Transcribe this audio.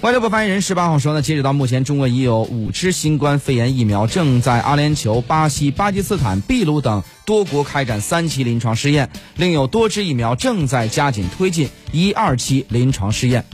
外交部发言人十八号说呢截止到目前中国已有五支新冠肺炎疫苗正在阿联酋巴西巴基斯坦秘鲁等多国开展三期临床试验另有多支疫苗正在加紧推进一二期临床试验。